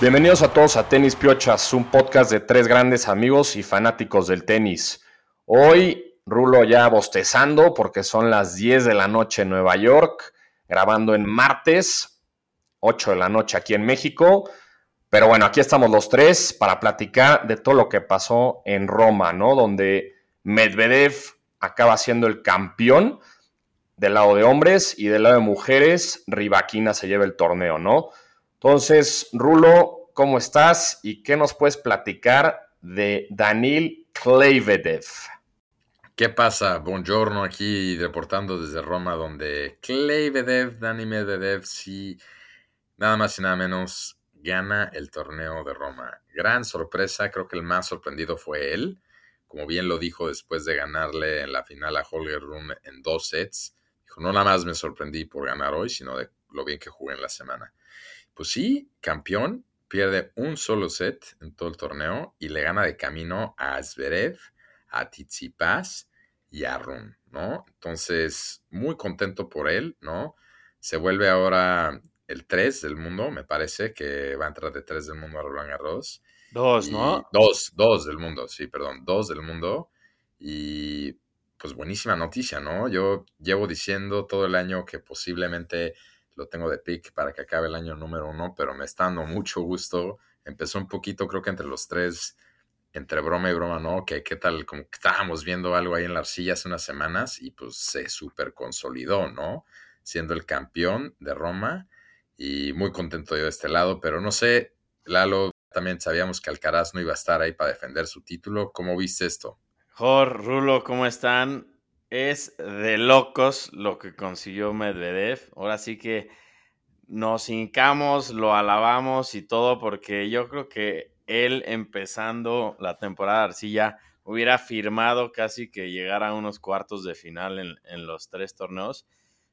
Bienvenidos a todos a Tenis Piochas, un podcast de tres grandes amigos y fanáticos del tenis. Hoy Rulo ya bostezando porque son las 10 de la noche en Nueva York, grabando en martes, 8 de la noche aquí en México. Pero bueno, aquí estamos los tres para platicar de todo lo que pasó en Roma, ¿no? Donde Medvedev acaba siendo el campeón del lado de hombres y del lado de mujeres, Rivaquina se lleva el torneo, ¿no? Entonces, Rulo, ¿cómo estás? ¿Y qué nos puedes platicar de Danil Kleivedev? ¿Qué pasa? Buongiorno aquí reportando desde Roma, donde Kleivedev, Dani Medvedev, sí, nada más y nada menos gana el torneo de Roma. Gran sorpresa, creo que el más sorprendido fue él. Como bien lo dijo después de ganarle en la final a Holger Rune en dos sets. Dijo, no nada más me sorprendí por ganar hoy, sino de lo bien que jugué en la semana. Pues sí, campeón, pierde un solo set en todo el torneo y le gana de camino a Zverev, a Tsitsipas y a Run, ¿no? Entonces, muy contento por él, ¿no? Se vuelve ahora el 3 del mundo, me parece que va a entrar de 3 del mundo a Roland Garros. Dos, ¿no? Dos, dos del mundo, sí, perdón, dos del mundo. Y pues buenísima noticia, ¿no? Yo llevo diciendo todo el año que posiblemente lo tengo de pick para que acabe el año número uno, pero me está dando mucho gusto. Empezó un poquito, creo que entre los tres, entre broma y broma, ¿no? Que qué tal, como que estábamos viendo algo ahí en la arcilla hace unas semanas y pues se súper consolidó, ¿no? Siendo el campeón de Roma y muy contento yo de este lado, pero no sé, Lalo, también sabíamos que Alcaraz no iba a estar ahí para defender su título. ¿Cómo viste esto? Jor, Rulo, ¿cómo están? Es de locos lo que consiguió Medvedev. Ahora sí que nos hincamos, lo alabamos y todo, porque yo creo que él empezando la temporada de Arcilla hubiera firmado casi que llegar a unos cuartos de final en, los tres torneos.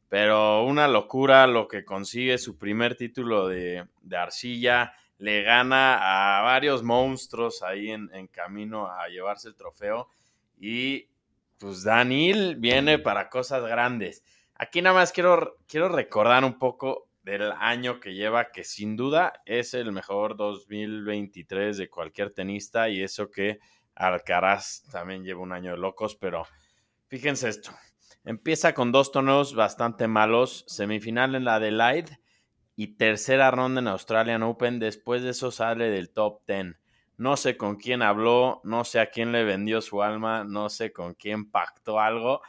Pero una locura lo que consigue su primer título de, de Arcilla. Le gana a varios monstruos ahí en, en camino a llevarse el trofeo. Y pues Daniel viene para cosas grandes. Aquí nada más quiero, quiero recordar un poco del año que lleva, que sin duda es el mejor 2023 de cualquier tenista y eso que Alcaraz también lleva un año de locos, pero fíjense esto. Empieza con dos torneos bastante malos, semifinal en la Adelaide y tercera ronda en Australian Open. Después de eso sale del top 10. No sé con quién habló, no sé a quién le vendió su alma, no sé con quién pactó algo,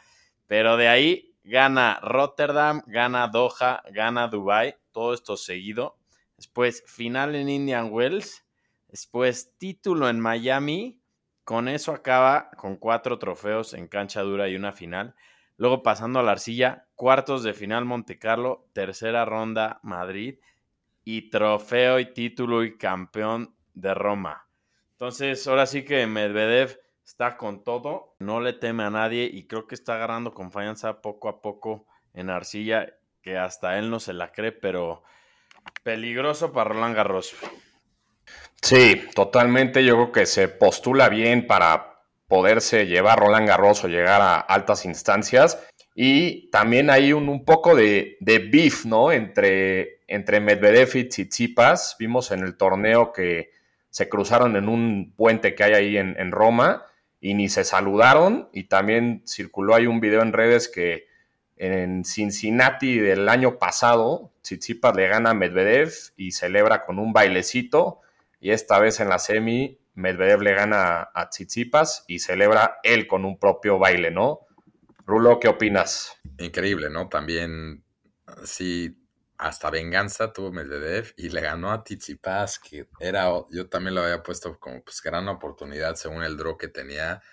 pero de ahí gana Rotterdam, gana Doha, gana Dubai, todo esto seguido. Después final en Indian Wells, después título en Miami. Con eso acaba con cuatro trofeos en cancha dura y una final. Luego pasando a la arcilla, cuartos de final Monte Carlo, tercera ronda Madrid y trofeo y título y campeón de Roma. Entonces, ahora sí que Medvedev está con todo, no le teme a nadie y creo que está agarrando confianza poco a poco en Arcilla, que hasta él no se la cree, pero peligroso para Roland Garros. Sí, totalmente. Yo creo que se postula bien para poderse llevar Roland Garros o llegar a altas instancias. Y también hay un, poco de, de, beef, ¿no? Entre, entre Medvedev y Tsitsipas. Vimos en el torneo que se cruzaron en un puente que hay ahí en, Roma y ni se saludaron. Y también circuló ahí un video en redes que en Cincinnati del año pasado, Tsitsipas le gana a Medvedev y celebra con un bailecito. Y esta vez en la semi, Medvedev le gana a Tsitsipas y celebra él con un propio baile, ¿no? Rulo, ¿qué opinas? Increíble, ¿no? También, sí, hasta venganza tuvo Medvedev y le ganó a Tsitsipas, que era, yo también lo había puesto como pues gran oportunidad según el draw que tenía,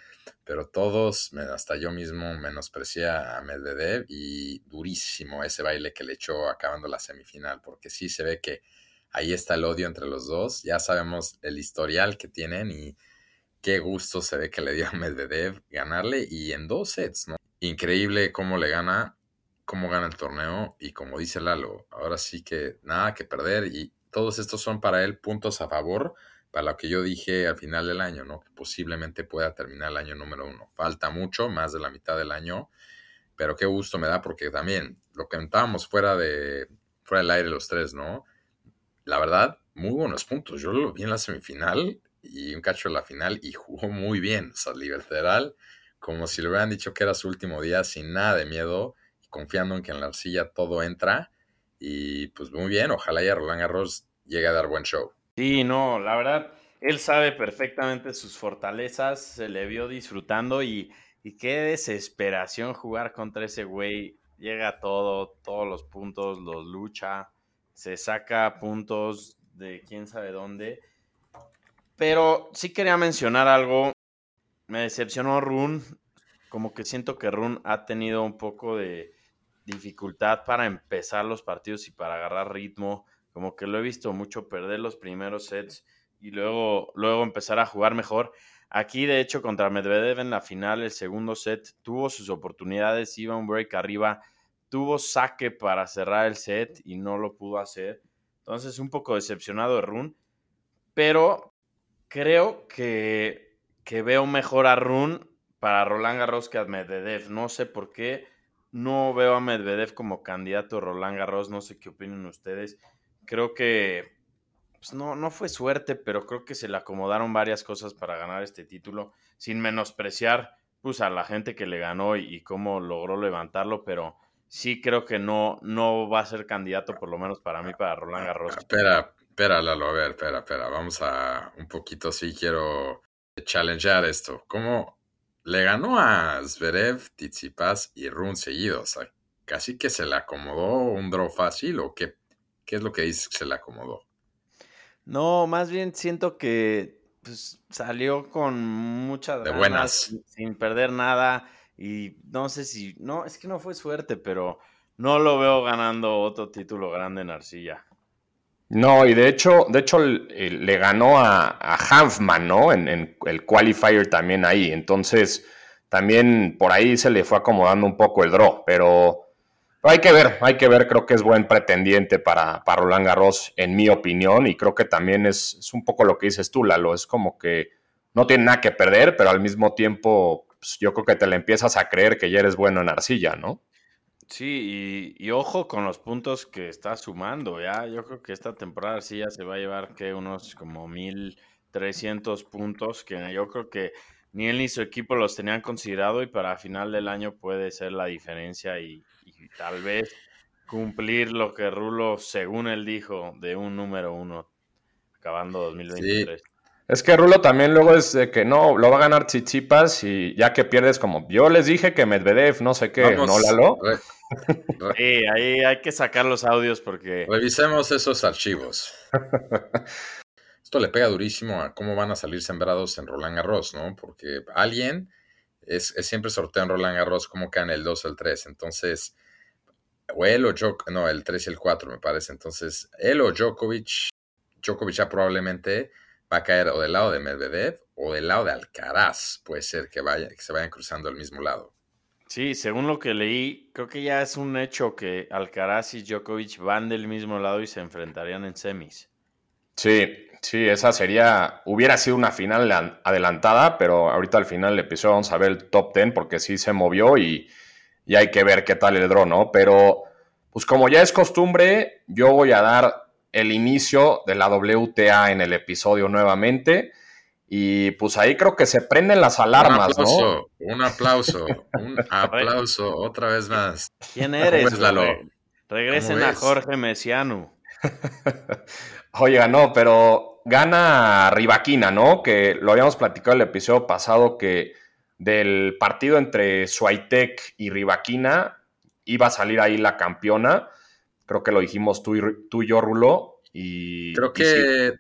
pero todos, hasta yo mismo menosprecié a Medvedev y durísimo ese baile que le echó acabando la semifinal, porque sí se ve que ahí está el odio entre los dos, ya sabemos el historial que tienen y qué gusto se ve que le dio a Medvedev ganarle y en dos sets, ¿no? Increíble cómo le gana cómo gana el torneo y como dice Lalo, ahora sí que nada que perder y todos estos son para él puntos a favor para lo que yo dije al final del año, ¿no? Que posiblemente pueda terminar el año número uno. Falta mucho, más de la mitad del año, pero qué gusto me da porque también lo que contábamos fuera de fuera del aire los tres, ¿no? la verdad, muy buenos puntos. Yo lo vi en la semifinal y un cacho en la final y jugó muy bien. O sea, como si le hubieran dicho que era su último día sin nada de miedo confiando en que en la arcilla todo entra. Y pues muy bien, ojalá ya Roland Garros llegue a dar buen show. Sí, no, la verdad, él sabe perfectamente sus fortalezas, se le vio disfrutando y, y qué desesperación jugar contra ese güey. Llega todo, todos los puntos, los lucha, se saca puntos de quién sabe dónde. Pero sí quería mencionar algo. Me decepcionó Run. Como que siento que Run ha tenido un poco de dificultad para empezar los partidos y para agarrar ritmo. Como que lo he visto mucho perder los primeros sets y luego, luego empezar a jugar mejor. Aquí, de hecho, contra Medvedev en la final, el segundo set, tuvo sus oportunidades, iba un break arriba tuvo saque para cerrar el set y no lo pudo hacer. Entonces, un poco decepcionado de Run. Pero creo que, que veo mejor a Run para Roland Garros que a Medvedev. No sé por qué. No veo a Medvedev como candidato Roland Garros. No sé qué opinan ustedes. Creo que pues no, no fue suerte, pero creo que se le acomodaron varias cosas para ganar este título. Sin menospreciar pues, a la gente que le ganó y cómo logró levantarlo. Pero sí creo que no, no va a ser candidato, por lo menos para mí, para Roland Garros. Espera, espera, Lalo, a ver, espera, espera. Vamos a un poquito, sí quiero challengear esto. ¿Cómo le ganó a Zverev, Tsitsipas y Run seguidos? O sea, casi que se le acomodó un draw fácil o qué, qué es lo que dice que se le acomodó. No, más bien siento que pues, salió con muchas de buenas, sin perder nada y no sé si, no, es que no fue suerte, pero no lo veo ganando otro título grande en Arcilla. No, y de hecho, de hecho le ganó a, a Hanfman, ¿no? En, el qualifier también ahí. Entonces, también por ahí se le fue acomodando un poco el draw, pero, hay que ver, hay que ver, creo que es buen pretendiente para, para Roland Garros, en mi opinión, y creo que también es, es un poco lo que dices tú, Lalo, es como que no tiene nada que perder, pero al mismo tiempo pues, yo creo que te le empiezas a creer que ya eres bueno en arcilla, ¿no? Sí, y, ojo con los puntos que está sumando, ya. Yo creo que esta temporada arcilla se va a llevar que unos como 1300 puntos, que yo creo que ni él ni su equipo los tenían considerado y para final del año puede ser la diferencia y, tal vez cumplir lo que Rulo, según él dijo, de un número uno, acabando 2023. Es que Rulo también luego es de que no, lo va a ganar Chichipas y ya que pierdes como yo les dije que Medvedev, no sé qué, ¿no, Lalo? sí, ahí hay que sacar los audios porque... Revisemos esos archivos. Esto le pega durísimo a cómo van a salir sembrados en Roland Garros, ¿no? Porque alguien es, siempre sorteo en Roland Garros cómo caen el 2 o el 3. Entonces, o él o Djokovic, no, el 3 y el 4 me parece. Entonces, él o Djokovic, Djokovic ya probablemente va a caer o del lado de Medvedev o del lado de Alcaraz. Puede ser que, vaya, que se vayan cruzando al mismo lado. Sí, según lo que leí, creo que ya es un hecho que Alcaraz y Djokovic van del mismo lado y se enfrentarían en semis. Sí, sí, esa sería, hubiera sido una final adelantada, pero ahorita al final del episodio vamos a ver el top 10 porque sí se movió y, y hay que ver qué tal el dron, ¿no? Pero, pues como ya es costumbre, yo voy a dar el inicio de la WTA en el episodio nuevamente. Y pues ahí creo que se prenden las alarmas, un aplauso, Un aplauso, un aplauso, otra vez más. ¿Quién eres? Regresen a Jorge Mesiano. Oiga, no, pero gana Rivaquina, ¿no? Que lo habíamos platicado el episodio pasado que del partido entre Suaitek y Rivaquina iba a salir ahí la campeona. Creo que lo dijimos tú y, tú yo, Rulo. Y, creo que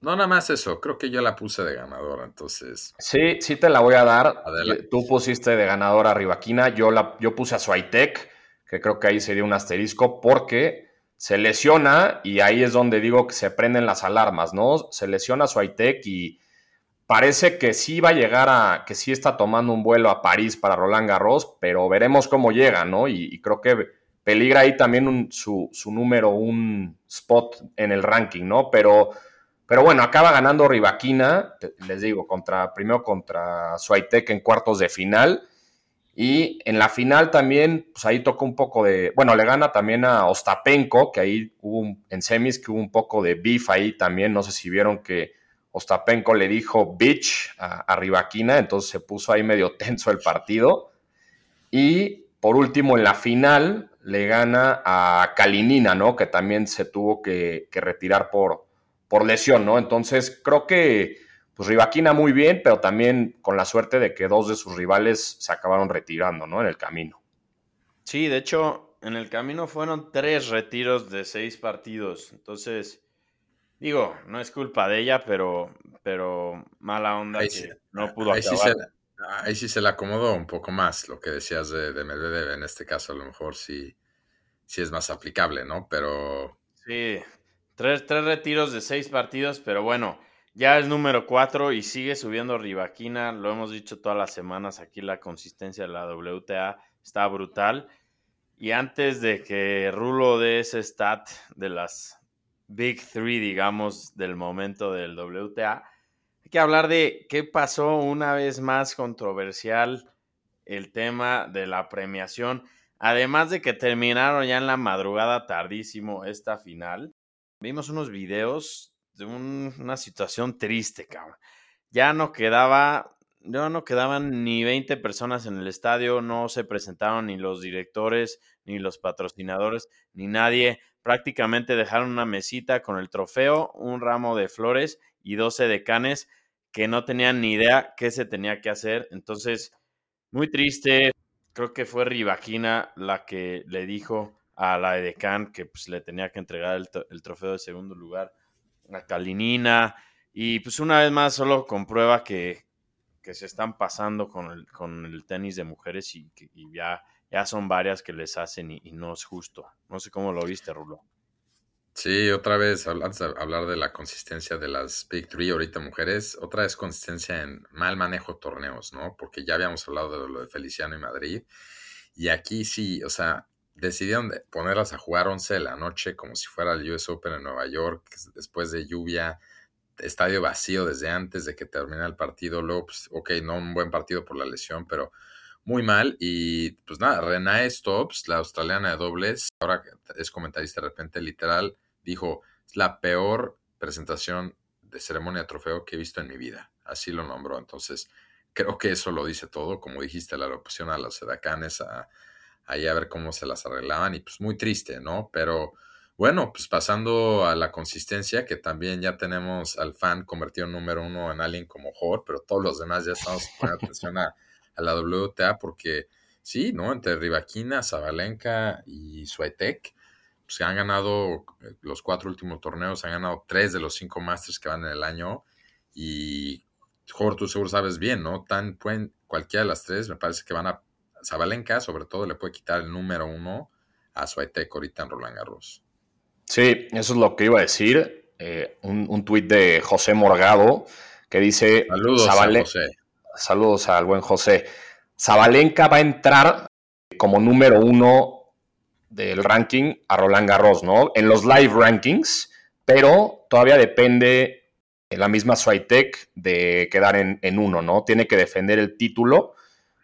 no nada más eso, creo que yo la puse de ganadora, entonces. Sí, sí te la voy a dar. Tú pusiste de ganadora a Rivaquina, yo, la, yo puse a Suaitek, que creo que ahí sería un asterisco, porque se lesiona y ahí es donde digo que se prenden las alarmas, ¿no? Se lesiona Suaitek y parece que sí va a llegar a, que sí está tomando un vuelo a París para Roland Garros, pero veremos cómo llega, ¿no? y creo que peligra ahí también su, número, un spot en el ranking, ¿no? Pero, pero bueno, acaba ganando Rivaquina, les digo, contra, primero contra Suaitek en cuartos de final. Y en la final también, pues ahí tocó un poco de, bueno, le gana también a Ostapenko, que ahí hubo en semis que hubo un poco de beef ahí también, no sé si vieron que Ostapenko le dijo bitch a Rivaquina, entonces se puso ahí medio tenso el partido. Y por último, en la final le gana a Kalinina, ¿no? Que también se tuvo que, que retirar por, por lesión, ¿no? Entonces creo que pues Rivaquina muy bien, pero también con la suerte de que dos de sus rivales se acabaron retirando, ¿no? En el camino. Sí, de hecho, en el camino fueron tres retiros de seis partidos. Entonces, digo, no es culpa de ella, pero, pero mala onda que no pudo ahí acabar. Sí se, ahí sí se le acomodó un poco más lo que decías de, de Medvedev. En este caso, a lo mejor sí, sí es más aplicable, ¿no? Pero. Sí, tres, tres retiros de seis partidos, pero bueno ya es número 4 y sigue subiendo Rivaquina. Lo hemos dicho todas las semanas. Aquí la consistencia de la WTA está brutal. Y antes de que Rulo dé ese stat de las Big Three, digamos, del momento del WTA, que hablar de qué pasó una vez más controversial el tema de la premiación. Además de que terminaron ya en la madrugada tardísimo esta final, vimos unos videos de un, una situación triste, cabrón. Ya no quedaba, ya no quedaban ni 20 personas en el estadio, no se presentaron ni los directores, ni los patrocinadores, ni nadie. Prácticamente dejaron una mesita con el trofeo, un ramo de flores y 12 decanes que no tenían ni idea qué se tenía que hacer. Entonces, muy triste. Creo que fue Rivaquina la que le dijo a la Edecán que pues, le tenía que entregar el, el trofeo de segundo lugar la calinina, y pues una vez más solo comprueba que, que se están pasando con el, con el tenis de mujeres y, ya, ya son varias que les hacen y, no es justo. No sé cómo lo viste, Rulo. Sí, otra vez, antes de hablar de la consistencia de las Big Three ahorita mujeres, otra vez consistencia en mal manejo de torneos, ¿no? Porque ya habíamos hablado de lo de Feliciano y Madrid. Y aquí sí, o sea, decidieron ponerlas a jugar 11 de la noche como si fuera el US Open en Nueva York, después de lluvia, estadio vacío desde antes de que terminara el partido, luego, pues, ok, no un buen partido por la lesión, pero muy mal. Y pues nada, Renae Stops, la australiana de dobles, ahora es comentarista de repente, literal, dijo, es la peor presentación de ceremonia de trofeo que he visto en mi vida. Así lo nombró. Entonces, creo que eso lo dice todo. Como dijiste, la opción a los edacanes, a ahí a ver cómo se las arreglaban y pues muy triste, ¿no? Pero bueno, pues pasando a la consistencia, que también ya tenemos al fan convertido en número uno en alguien como Hort, pero todos los demás ya estamos poniendo atención a, a, la WTA porque sí, ¿no? Entre Rivaquina, Zabalenka y Swiatek, pues han ganado eh, los cuatro últimos torneos, han ganado tres de los cinco Masters que van en el año y Hort, tú seguro sabes bien, ¿no? Tan pueden, cualquiera de las tres, me parece que van a Zabalenka, sobre todo, le puede quitar el número uno a Swiatek ahorita en Roland Garros. Sí, eso es lo que iba a decir. Eh, un, un tuit de José Morgado que dice: Saludos José. Saludos al buen José. Zabalenka va a entrar como número uno del ranking a Roland Garros, ¿no? En los live rankings, pero todavía depende la misma Swiatek de quedar en, en uno, ¿no? Tiene que defender el título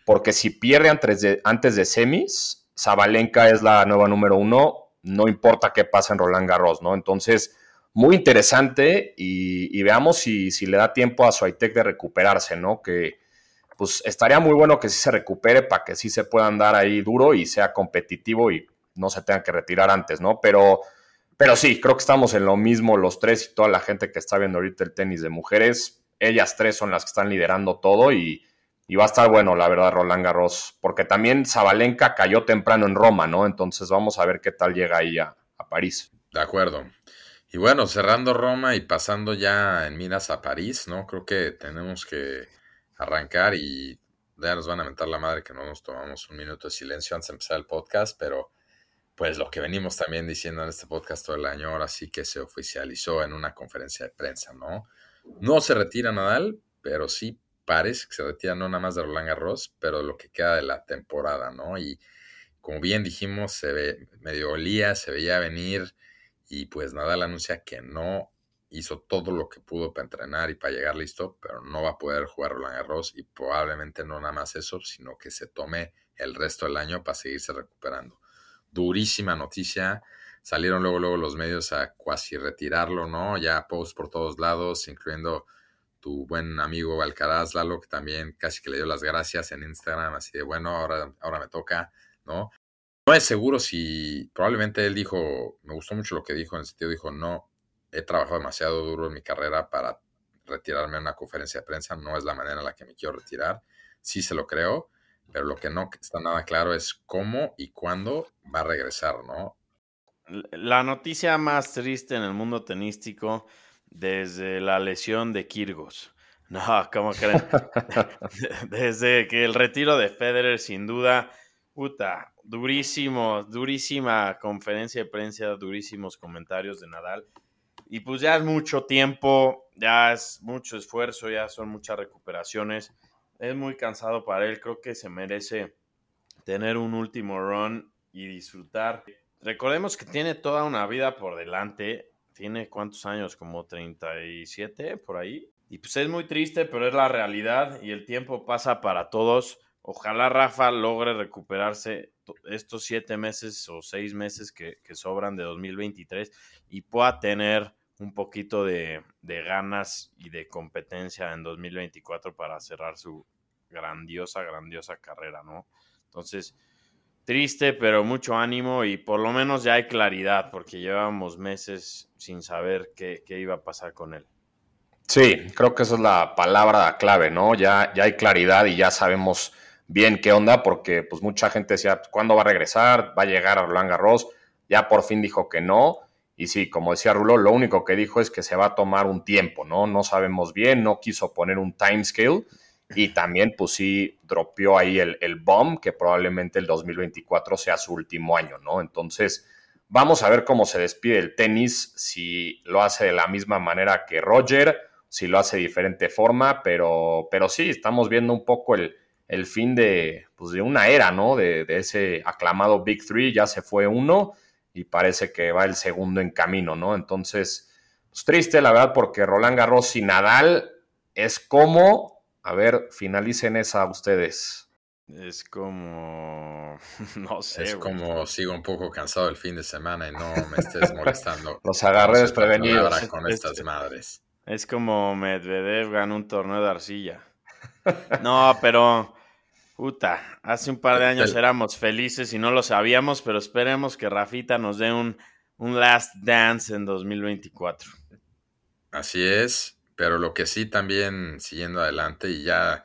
porque si pierde antes de, antes de semis, Zabalenka es la nueva número uno, no importa qué pasa en Roland Garros, ¿no? Entonces, muy interesante y, veamos si, le da tiempo a Swiatek de recuperarse, ¿no? Que pues estaría muy bueno que sí se recupere para que sí se pueda andar ahí duro y sea competitivo y no se tenga que retirar antes, ¿no? Pero, pero sí, creo que estamos en lo mismo los tres y toda la gente que está viendo ahorita el tenis de mujeres. Ellas tres son las que están liderando todo y, y va a estar bueno, la verdad, Roland Garros, porque también Zabalenka cayó temprano en Roma, ¿no? Entonces vamos a ver qué tal llega ahí a, París. De acuerdo. Y bueno, cerrando Roma y pasando ya en miras a París, ¿no? Creo que tenemos que arrancar y ya nos van a mentar la madre que no nos tomamos un minuto de silencio antes de empezar el podcast, pero pues lo que venimos también diciendo en este podcast todo el año, ahora sí que se oficializó en una conferencia de prensa, ¿no? No se retira Nadal, pero sí pares que se retiran no nada más de Roland Garros, pero lo que queda de la temporada, ¿no? Y como bien dijimos, se ve medio olía, se veía venir y pues Nadal anuncia que no hizo todo lo que pudo para entrenar y para llegar listo, pero no va a poder jugar Roland Garros y probablemente no nada más eso, sino que se tome el resto del año para seguirse recuperando. Durísima noticia. Salieron luego, luego los medios a cuasi retirarlo, ¿no? Ya post por todos lados, incluyendo tu buen amigo Alcaraz, Lalo, que también casi que le dio las gracias en Instagram, así de bueno, ahora, ahora me toca, ¿no? No es seguro si probablemente él dijo, me gustó mucho lo que dijo, en el sentido dijo, no, he trabajado demasiado duro en mi carrera para retirarme en una conferencia de prensa, no es la manera en la que me quiero retirar, sí se lo creo, pero lo que no está nada claro es cómo y cuándo va a regresar, ¿no? La noticia más triste en el mundo tenístico desde la lesión de Kirgos. No, ¿cómo creen? desde que el retiro de Federer, sin duda, puta, durísimo, durísima conferencia de prensa, durísimos comentarios de Nadal. Y pues ya es mucho tiempo, ya es mucho esfuerzo, ya son muchas recuperaciones. Es muy cansado para él, creo que se merece tener un último run y disfrutar. Recordemos que tiene toda una vida por delante. Tiene cuántos años, como 37 por ahí. Y pues es muy triste, pero es la realidad y el tiempo pasa para todos. Ojalá Rafa logre recuperarse estos siete meses o seis meses que, sobran de 2023 y pueda tener un poquito de, ganas y de competencia en 2024 para cerrar su grandiosa, grandiosa carrera, ¿no? Entonces, triste, pero mucho ánimo y por lo menos ya hay claridad, porque llevamos meses sin saber qué, qué, iba a pasar con él. Sí, creo que esa es la palabra clave, ¿no? Ya, ya hay claridad y ya sabemos bien qué onda, porque pues mucha gente decía, ¿cuándo va a regresar? ¿Va a llegar a Roland Garros? Ya por fin dijo que no. Y sí, como decía Rulo, lo único que dijo es que se va a tomar un tiempo, ¿no? No sabemos bien, no quiso poner un timescale. Y también, pues sí, dropeó ahí el, el bomb, que probablemente el 2024 sea su último año, ¿no? Entonces, vamos a ver cómo se despide el tenis, si lo hace de la misma manera que Roger, si lo hace de diferente forma, pero, pero sí, estamos viendo un poco el, el fin de, pues de una era, ¿no? De, ese aclamado Big Three, ya se fue uno y parece que va el segundo en camino, ¿no? Entonces, pues triste, la verdad, porque Roland Garros y Nadal es como, a ver, finalicen esa ustedes. Es como, no sé. Es como sigo un poco cansado el fin de semana y no me estés molestando. Los agarré desprevenidos. con estas madres. Es como Medvedev ganó un torneo de arcilla. No, pero Puta, hace un par de años éramos felices y no lo sabíamos, pero esperemos que Rafita nos dé un, un last dance en 2024. Así es, pero lo que sí también siguiendo adelante y ya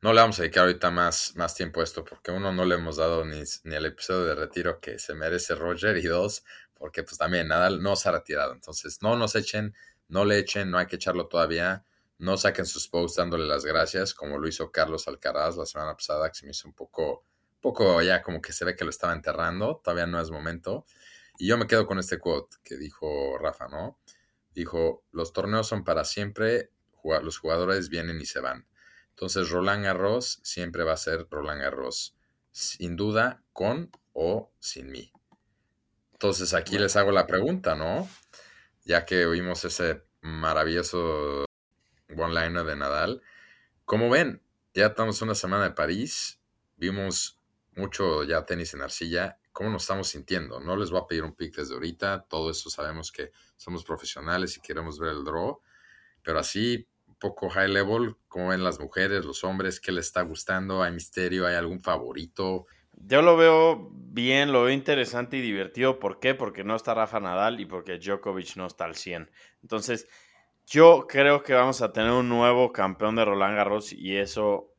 no le vamos a dedicar ahorita más, más tiempo a esto porque uno no le hemos dado ni, ni el episodio de retiro que se merece Roger y dos, porque pues también nada no se ha retirado. Entonces no nos echen, no le echen, no hay que echarlo todavía no saquen sus posts dándole las gracias, como lo hizo Carlos Alcaraz la semana pasada, que se me hizo un poco, poco ya como que se ve que lo estaba enterrando, todavía no es momento. Y yo me quedo con este quote que dijo Rafa, ¿no? Dijo, los torneos son para siempre, los jugadores vienen y se van. Entonces Roland Garros siempre va a ser Roland Garros, sin duda, con o sin mí. Entonces aquí les hago la pregunta, ¿no? Ya que oímos ese maravilloso one-liner de Nadal. Como ven, ya estamos una semana de París, vimos mucho ya tenis en arcilla. ¿Cómo nos estamos sintiendo? No les voy a pedir un pick desde ahorita, todo eso sabemos que somos profesionales y queremos ver el draw, pero así, poco high level, ¿cómo ven las mujeres, los hombres? ¿Qué les está gustando? ¿Hay misterio? ¿Hay algún favorito? Yo lo veo bien, lo veo interesante y divertido. ¿Por qué? Porque no está Rafa Nadal y porque Djokovic no está al 100. Entonces, yo creo que vamos a tener un nuevo campeón de Roland Garros y eso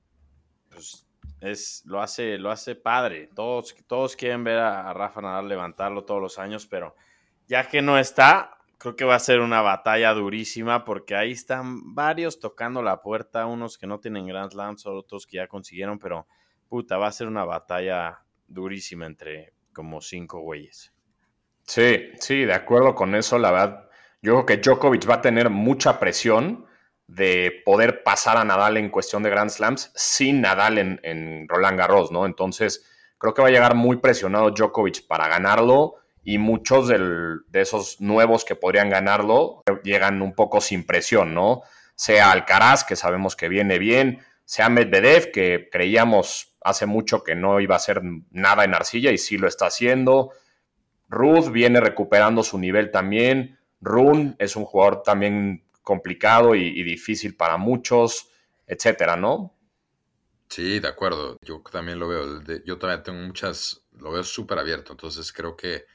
pues, es, lo, hace, lo hace padre. Todos, todos quieren ver a, Rafa Nadal levantarlo todos los años, pero ya que no está, creo que va a ser una batalla durísima porque ahí están varios tocando la puerta, unos que no tienen Grand Slams, otros que ya consiguieron, pero puta, va a ser una batalla durísima entre como cinco güeyes. Sí, sí, de acuerdo con eso, la verdad yo creo que Djokovic va a tener mucha presión de poder pasar a Nadal en cuestión de Grand Slams sin Nadal en, Roland Garros, ¿no? Entonces, creo que va a llegar muy presionado Djokovic para ganarlo y muchos de esos nuevos que podrían ganarlo llegan un poco sin presión, ¿no? Sea Alcaraz, que sabemos que viene bien, sea Medvedev, que creíamos hace mucho que no iba a hacer nada en arcilla y sí lo está haciendo. Ruth viene recuperando su nivel también. Run es un jugador también complicado y, difícil para muchos, etcétera, ¿no? Sí, de acuerdo. Yo también lo veo. Yo también tengo muchas, lo veo súper abierto. Entonces creo que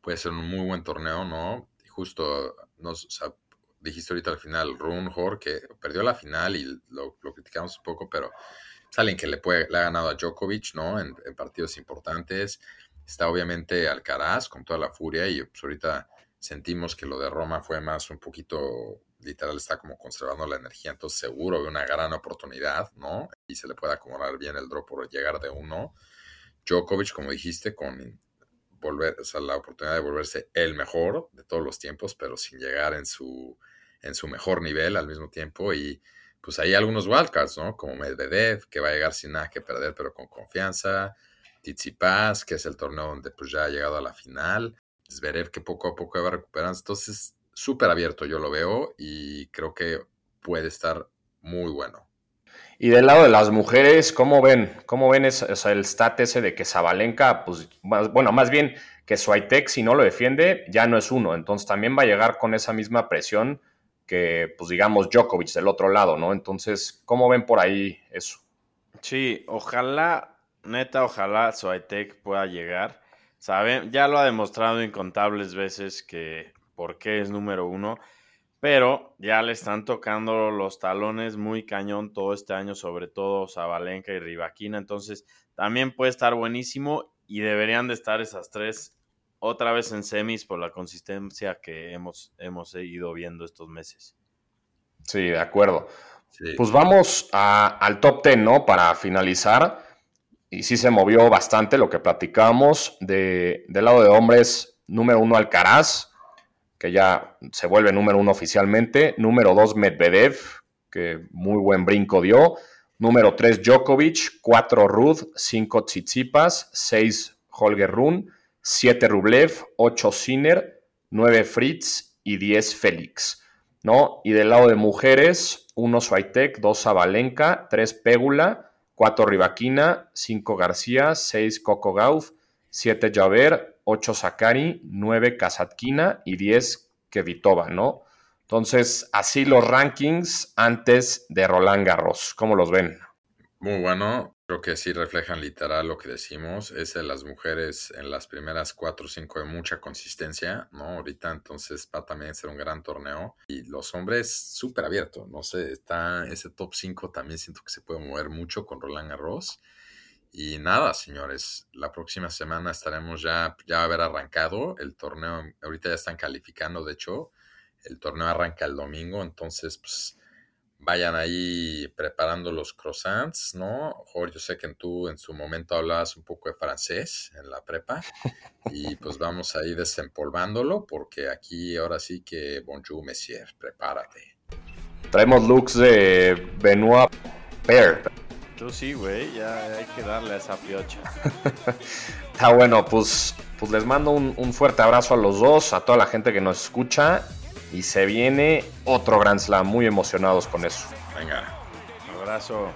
puede ser un muy buen torneo, ¿no? Y justo nos, dijiste ahorita al final, Rune Hor, que perdió la final y lo, criticamos un poco, pero es alguien que le, puede, le ha ganado a Djokovic, ¿no? En, partidos importantes. Está obviamente Alcaraz con toda la furia y pues ahorita sentimos que lo de Roma fue más un poquito, literal, está como conservando la energía, entonces seguro de una gran oportunidad, ¿no? Y se le puede acomodar bien el drop por llegar de uno. Djokovic, como dijiste, con volver, o sea, la oportunidad de volverse el mejor de todos los tiempos, pero sin llegar en su, en su mejor nivel al mismo tiempo. Y pues hay algunos wildcards, ¿no? Como Medvedev, que va a llegar sin nada que perder, pero con confianza. Tsitsipas, que es el torneo donde pues ya ha llegado a la final. Zverev, que poco a poco va recuperando. Entonces, súper abierto yo lo veo y creo que puede estar muy bueno. Y del lado de las mujeres, ¿cómo ven? ¿Cómo ven el stat ese de que Zabalenka, pues, bueno, más bien que Swiatek, si no lo defiende, ya no es uno. Entonces también va a llegar con esa misma presión que, pues, digamos, Djokovic del otro lado, ¿no? Entonces, ¿cómo ven por ahí eso? Sí, ojalá, neta, ojalá Swiatek pueda llegar. Saben, ya lo ha demostrado incontables veces que por qué es número uno pero ya le están tocando los talones muy cañón todo este año, sobre todo Zabalenka y Rivaquina. Entonces, también puede estar buenísimo y deberían de estar esas tres otra vez en semis por la consistencia que hemos, hemos ido viendo estos meses. Sí, de acuerdo. Pues vamos al top ten, ¿no? Para finalizar. Y sí se movió bastante lo que platicamos. De, del lado de hombres, número uno Alcaraz, que ya se vuelve número uno oficialmente. Número dos, Medvedev, que muy buen brinco dio. Número tres, Djokovic. Cuatro, Ruth. Cinco, Tsitsipas. Seis, Holger Run. Siete, Rublev. Ocho, Sinner. Nueve, Fritz. Y diez, Félix. ¿No? Y del lado de mujeres, uno, Swiatek. Dos, Zabalenka. Tres, Pégula. Cuatro, Rivaquina. Cinco, García. Seis, Coco Gauff. Siete, Javert. 8 Sakari, 9 Kazatkina y 10 Kevitova, ¿no? Entonces, así los rankings antes de Roland Garros. ¿Cómo los ven? Muy bueno. Creo que sí reflejan literal lo que decimos. Es de las mujeres en las primeras 4 o 5 de mucha consistencia, ¿no? Ahorita entonces va también a ser un gran torneo. Y los hombres súper abierto. No sé, está ese top 5 también siento que se puede mover mucho con Roland Garros. Y nada, señores, la próxima semana estaremos ya, ya a haber arrancado el torneo. Ahorita ya están calificando, de hecho, el torneo arranca el domingo, entonces, pues, vayan ahí preparando los croissants, ¿no? Jorge, yo sé que tú en su momento hablabas un poco de francés en la prepa y pues vamos a ir desempolvándolo porque aquí ahora sí que bonjour, monsieur, prepárate. Traemos looks de Benoit Paire. Tú sí, güey, ya hay que darle a esa piocha. Está bueno, pues, pues les mando un, un, fuerte abrazo a los dos, a toda la gente que nos escucha. Y se viene otro Grand Slam, muy emocionados con eso. Venga. Un abrazo.